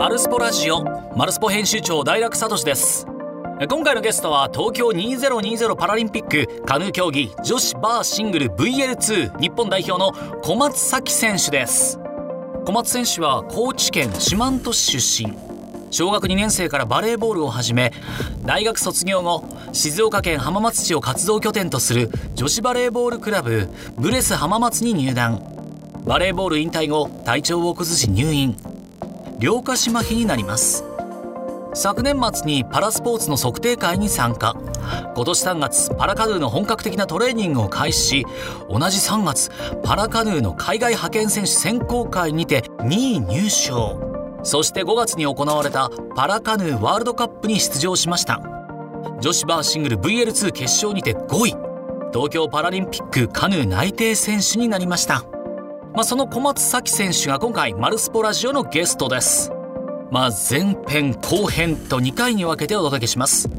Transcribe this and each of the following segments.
マルスポラジオマルスポ編集長大楽聡です。今回のゲストは東京2020パラリンピックカヌー競技女子バーシングル VL2 日本代表の小松咲選手です。小松選手は高知県四万十市出身。小学2年生からバレーボールを始め大学卒業後静岡県浜松市を活動拠点とする女子バレーボールクラブブレス浜松に入団。バレーボール引退後体調を崩し入院。両下肢麻痺になります。昨年末にパラスポーツの測定会に参加。今年3月パラカヌーの本格的なトレーニングを開始し同じ3月パラカヌーの海外派遣選手選考会にて2位入賞。そして5月に行われたパラカヌーワールドカップに出場しました。女子バーシングル VL2 決勝にて5位。東京パラリンピックカヌー内定選手になりました。まあ、その小松咲選手が今回マルスポラジオのゲストです。まあ、前編後編と2回に分けてお届けします。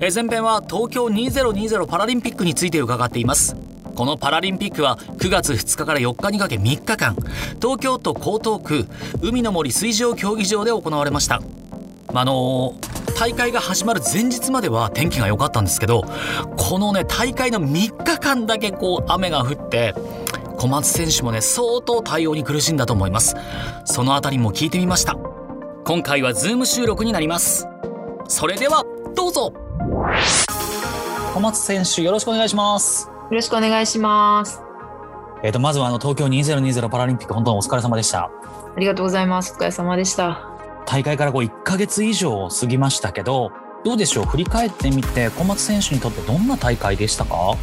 え前編は東京2020パラリンピックについて伺っています。このパラリンピックは9月2日から4日にかけ3日間。東京都江東区海の森水上競技場で行われました。あのー、大会が始まる前日までは天気が良かったんですけどこのね大会の3日間だけこう雨が降って小松選手もね相当対応に苦しんだと思います。そのあたりも聞いてみました。今回はズーム収録になります。それではどうぞ。小松選手よろしくお願いします。よろしくお願いします。えっ、ー、とまずはあの東京2020パラリンピック本当にお疲れ様でした。ありがとうございます。お疲れ様でした。大会からこう1ヶ月以上過ぎましたけどどうでしょう？振り返ってみて小松選手にとってどんな大会でしたか？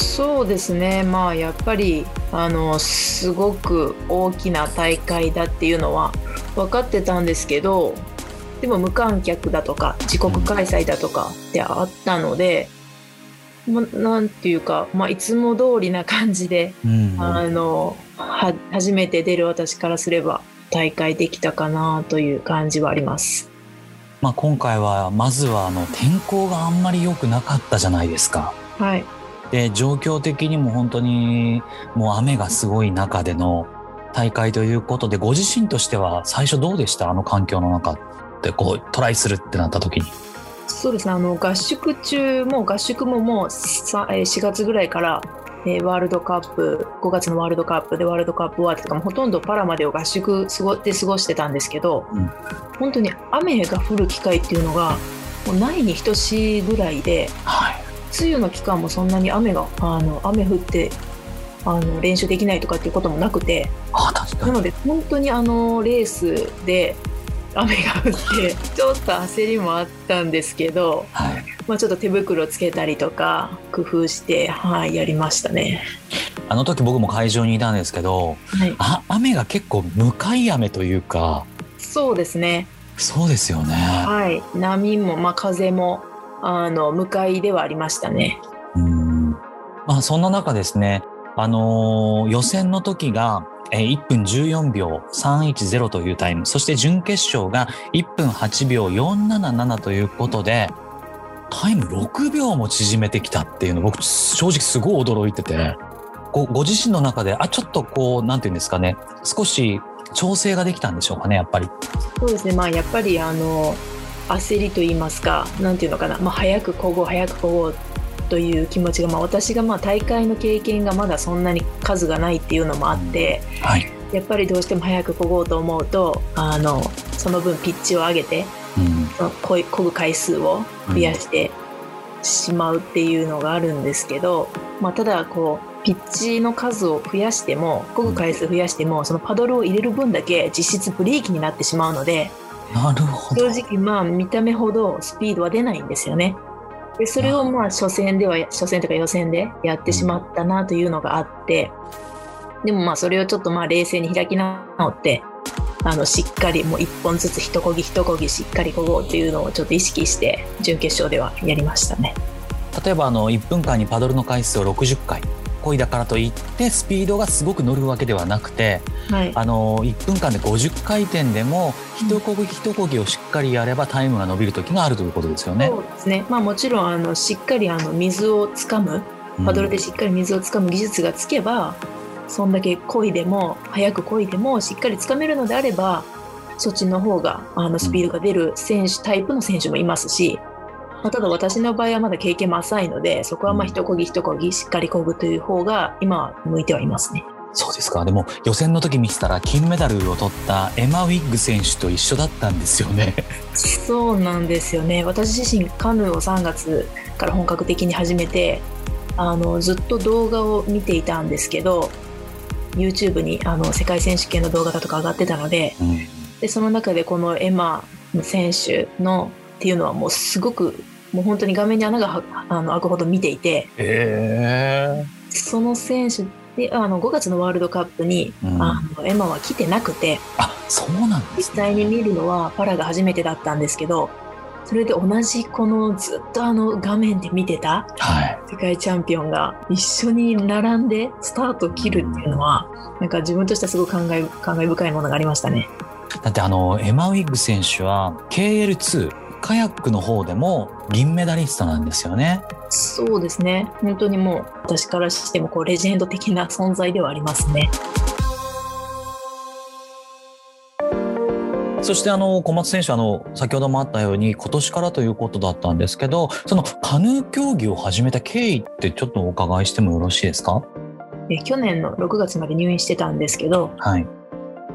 そうですねまあやっぱりあのすごく大きな大会だっていうのは分かってたんですけどでも無観客だとか自国開催だとかってあったので、ま、なんていうか、まあ、いつも通りな感じで、うんあのは初めて出る私からすれば大会できたかなという感じはあります。まあ、今回はまずはあの天候があんまり良くなかったじゃないですか。はい、で状況的にも本当にもう雨がすごい中での大会ということでご自身としては最初どうでした？あの環境の中でこうトライするってなった時に。そうですね。あの合宿中も合宿ももう4月ぐらいからえー、ワールドカップ5月のワールドカップでワールドカップ終わってとかもほとんどパラまでを合宿で過ごしてたんですけど、うん、本当に雨が降る機会っていうのがもうないに等しいぐらいで、はい、梅雨の期間もそんなに雨があの雨降ってあの練習できないとかっていうこともなくてなので本当にあのレースで雨が降って ちょっと焦りもあったんですけど、はい、まあ、ちょっと手袋つけたりとか工夫して、はい、やりましたね。あの時僕も会場にいたんですけど、はい、あ雨が結構向かい雨というか。そうですね。そうですよね。はい。波も、まあ、風もあの向かいではありましたね。うんまあ、そんな中ですね、あのー、予選の時が、えー、1分14秒310というタイム、そして準決勝が1分8秒477ということで、タイム6秒も縮めてきたっていうの僕正直すごい驚いてて、ごご自身の中で、あ、ちょっとこう、なんていうんですかね、少し調整ができたんでしょうかね、やっぱり。そうですね、まあやっぱりあの、焦りと言いますか何て言うのかな、まあ、早くこごう早くこごうという気持ちが、まあ、私がまあ大会の経験がまだそんなに数がないっていうのもあって、はい、やっぱりどうしても早くこごうと思うとあのその分ピッチを上げて、うん、そのここぐ回数を増やしてしまうっていうのがあるんですけど、まあ、ただこうピッチの数を増やしてもこぐ回数増やしてもそのパドルを入れる分だけ実質ブレーキになってしまうので。なるほど。正直まあ見た目ほどスピードは出ないんですよね。でそれをまあ初戦では初戦とか予選でやってしまったなというのがあってでもまあそれをちょっとまあ冷静に開き直ってあのしっかりもう1本ずつ一こぎ一こぎしっかりこごうっていうのをちょっと意識して準決勝ではやりましたね。例えばあの1分間にパドルの回数を60回漕いだからといってスピードがすごく乗るわけではなくて、はい、あの1分間で50回転でも一こぎ一こぎをしっかりやればタイムが伸びる時があるということですよね。そうですね、まあ、もちろんあのしっかりあの水をつかむパドルでしっかり水をつかむ技術がつけば、うん、そんだけ漕いでも早く漕いでもしっかりつかめるのであればそっちの方があのスピードが出る選手、タイプの選手もいますし、まあ、ただ私の場合はまだ経験も浅いのでそこはまあ一こぎ一こぎしっかりこぐという方が今は向いてはいますね。そうですかでも予選の時見てたら金メダルを取ったエマ・ウィッグ選手と一緒だったんですよね。そうなんですよね私自身カヌーを3月から本格的に始めてあのずっと動画を見ていたんですけど YouTube にあの世界選手権の動画だとか上がってたのでうん、でその中でこのエマ選手のっていうのはもうすごくもう本当に画面に穴があの開くほど見ていて、えー、その選手であの5月のワールドカップに、うん、あのエマは来てなくてあそうなんです、ね、実際に見るのはパラが初めてだったんですけどそれで同じこのずっとあの画面で見てた世界チャンピオンが一緒に並んでスタートを切るっていうのはなんか自分としてはすごく感慨感慨深いものがありましたね。だってあのエマ・ウィッグ選手は KL2 カヤックの方でも銀メダリストなんですよね。そうですね。本当にもう私からしてもこうレジェンド的な存在ではありますね。そしてあの小松選手あの先ほどもあったように今年からということだったんですけどそのカヌー競技を始めた経緯ってちょっとお伺いしてもよろしいですか？え去年の6月まで入院してたんですけど、はい、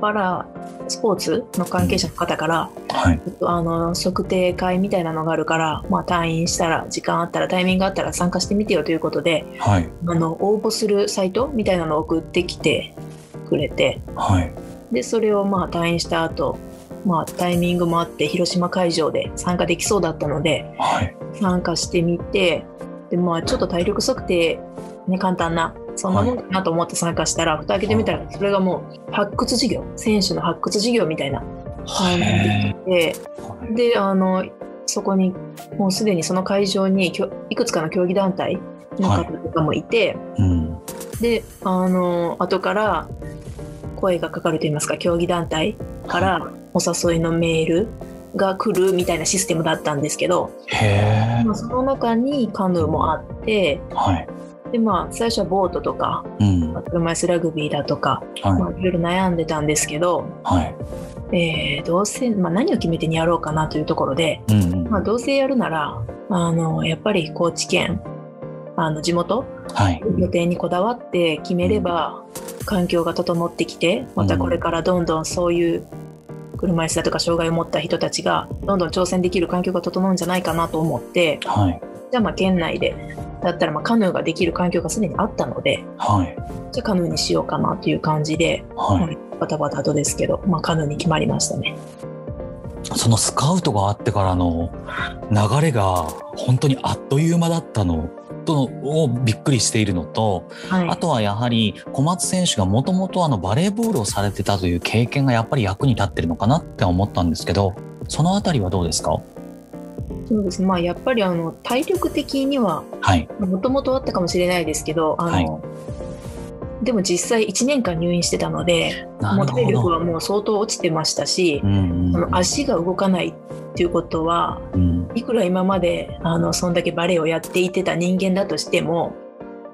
パラスポーツの関係者の方から、はい、あの測定会みたいなのがあるから、まあ、退院したら時間あったらタイミングがあったら参加してみてよということで、はい、あの応募するサイトみたいなのを送ってきてくれて、はい、でそれをまあ退院した後まあタイミングもあって広島会場で参加できそうだったので、はい、参加してみてで、まあ、ちょっと体力測定、ね、簡単なそんなもんかなと思って参加したら、蓋開けてみたら、それがもう発掘事業、選手の発掘事業みたいな。感じで、で、あの、そこに、もうすでにその会場にいくつかの競技団体の方とかもいて、はい。うん、で、あの、後から声がかかるといいますか、競技団体からお誘いのメールが来るみたいなシステムだったんですけど、まあ、その中にカヌーもあって、はいでまあ最初はボートとか、うん、車椅子ラグビーだとか、はい。まあ、いろいろ悩んでたんですけど、はい。えー、どうせ、まあ、何を決めてにやろうかなというところで、うんうん、まあ、どうせやるならあのやっぱり高知県あの地元、はい、予定にこだわって決めれば、環境が整ってきてまたこれからどんどんそういう車椅子だとか障害を持った人たちがどんどん挑戦できる環境が整うんじゃないかなと思って、はい、じゃあまあ県内でだったらまあカヌーができる環境がすでにあったので、はい、じゃあカヌーにしようかなという感じで、はい、バタバタとですけど、まあ、カヌーに決まりましたね。そのスカウトがあってからの流れが本当にあっという間だったのとをびっくりしているのと、はい、あとはやはり小松選手がもともとバレーボールをされてたという経験がやっぱり役に立ってるのかなって思ったんですけどそのあたりはどうですか？そうですね、まあ、やっぱりあの体力的にはもともとあったかもしれないですけど、あの、はい、でも実際1年間入院してたのでもう体力はもう相当落ちてましたし、うんうん、足が動かないっていうことは、うん、いくら今まであのそんだけバレエをやっていてた人間だとしても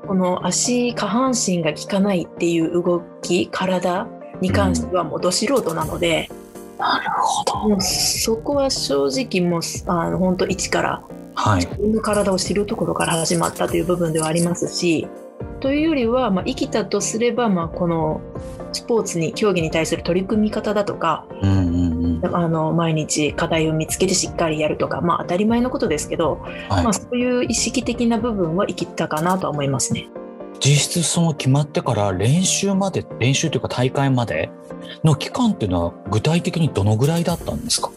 この足下半身が効かないっていう動き体に関してはもうど素人なので。うんなるほど。そこは正直もうあの本当一から、はい、自分の体を知るところから始まったという部分ではありますしというよりは、まあ、生きたとすれば、まあ、このスポーツに競技に対する取り組み方だとか、うんうんうん、あの毎日課題を見つけてしっかりやるとか、まあ、当たり前のことですけど、はい、まあ、そういう意識的な部分は生きたかなとは思いますね。実質その決まってから練習まで練習というか大会までの期間っていうのは具体的にどのぐらいだったんですか？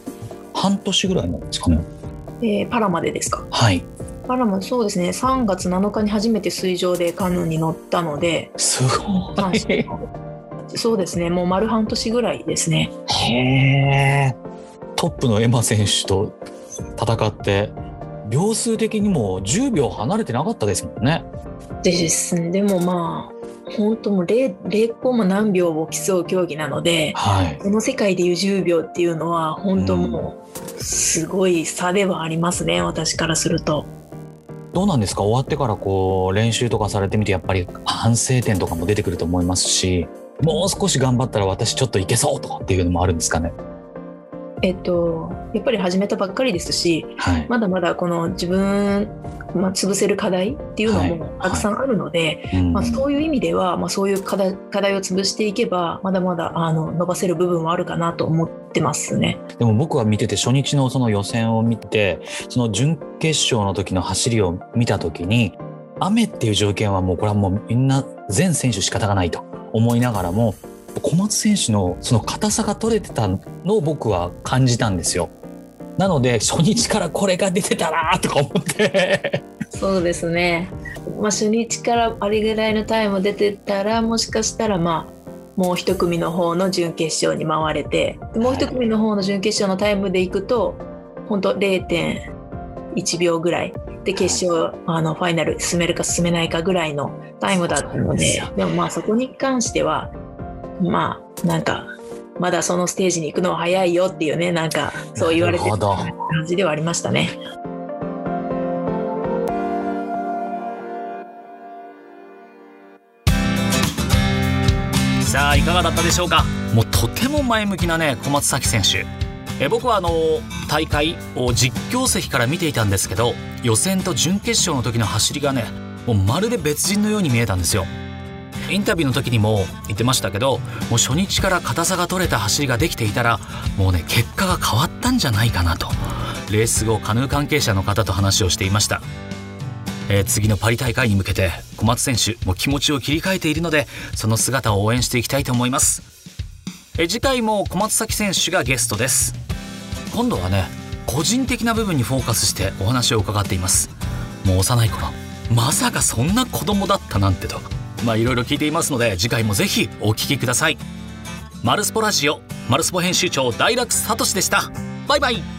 半年ぐらいなんですかね、えー、パラまでですか？はい。パラもそうですね。3月7日に初めて水上でカヌーに乗ったのですごい。そうですね。もう丸半年ぐらいですね。へえトップのエマ選手と戦って秒数的にも10秒離れてなかったですもんね。ですでもまあ本当もう 0, 0コマ何秒を競う競技なので、はい、この世界でいう10秒っていうのは本当もうすごい差ではありますね、うん、私からすると。どうなんですか？終わってからこう練習とかされてみてやっぱり反省点とかも出てくると思いますしもう少し頑張ったら私ちょっといけそうとかっていうのもあるんですかね？えっと、やっぱり始めたばっかりですし、はい。まだまだこの自分、まあ、潰せる課題っていうのはい。もたくさんあるので、うん。まあ、そういう意味では、まあ、そういう課題課題を潰していけばまだまだあの伸ばせる部分はあるかなと思ってますね。でも僕は見てて初日のその予選を見てその準決勝の時の走りを見た時に雨っていう条件はもうこれはもうみんな全選手仕方がないと思いながらも小松選手のその硬さが取れてたのを僕は感じたんですよ。なので初日からこれが出てたなとか思って。そうですね、まあ、初日からあれぐらいのタイム出てたらもしかしたらまあもう一組の方の準決勝に回れてもう一組の方の準決勝のタイムでいくと本当0.1秒ぐらいで決勝あのファイナル進めるか進めないかぐらいのタイムだったのででもまあそこに関してはまあなんかまだそのステージに行くのは早いよっていうねなんかそう言われてる感じではありましたね。さあいかがだったでしょうか？もうとても前向きなね小松崎選手。え僕はあの大会を実況席から見ていたんですけど予選と準決勝の時の走りがねもうまるで別人のように見えたんですよインタビューの時にも言ってましたけどもう初日から硬さが取れた走りができていたらもうね結果が変わったんじゃないかなと。レース後カヌー関係者の方と話をしていました。えー次のパリ大会に向けて小松選手も気持ちを切り替えているのでその姿を応援していきたいと思います。えー次回も小松崎選手がゲストです。今度はね個人的な部分にフォーカスしてお話を伺っています。もう幼い頃まさかそんな子供だったなんてと。まあいろいろ聞いていますので次回もぜひお聞きください。マルスポラジオマルスポ編集長大楽聡でした。バイバイ。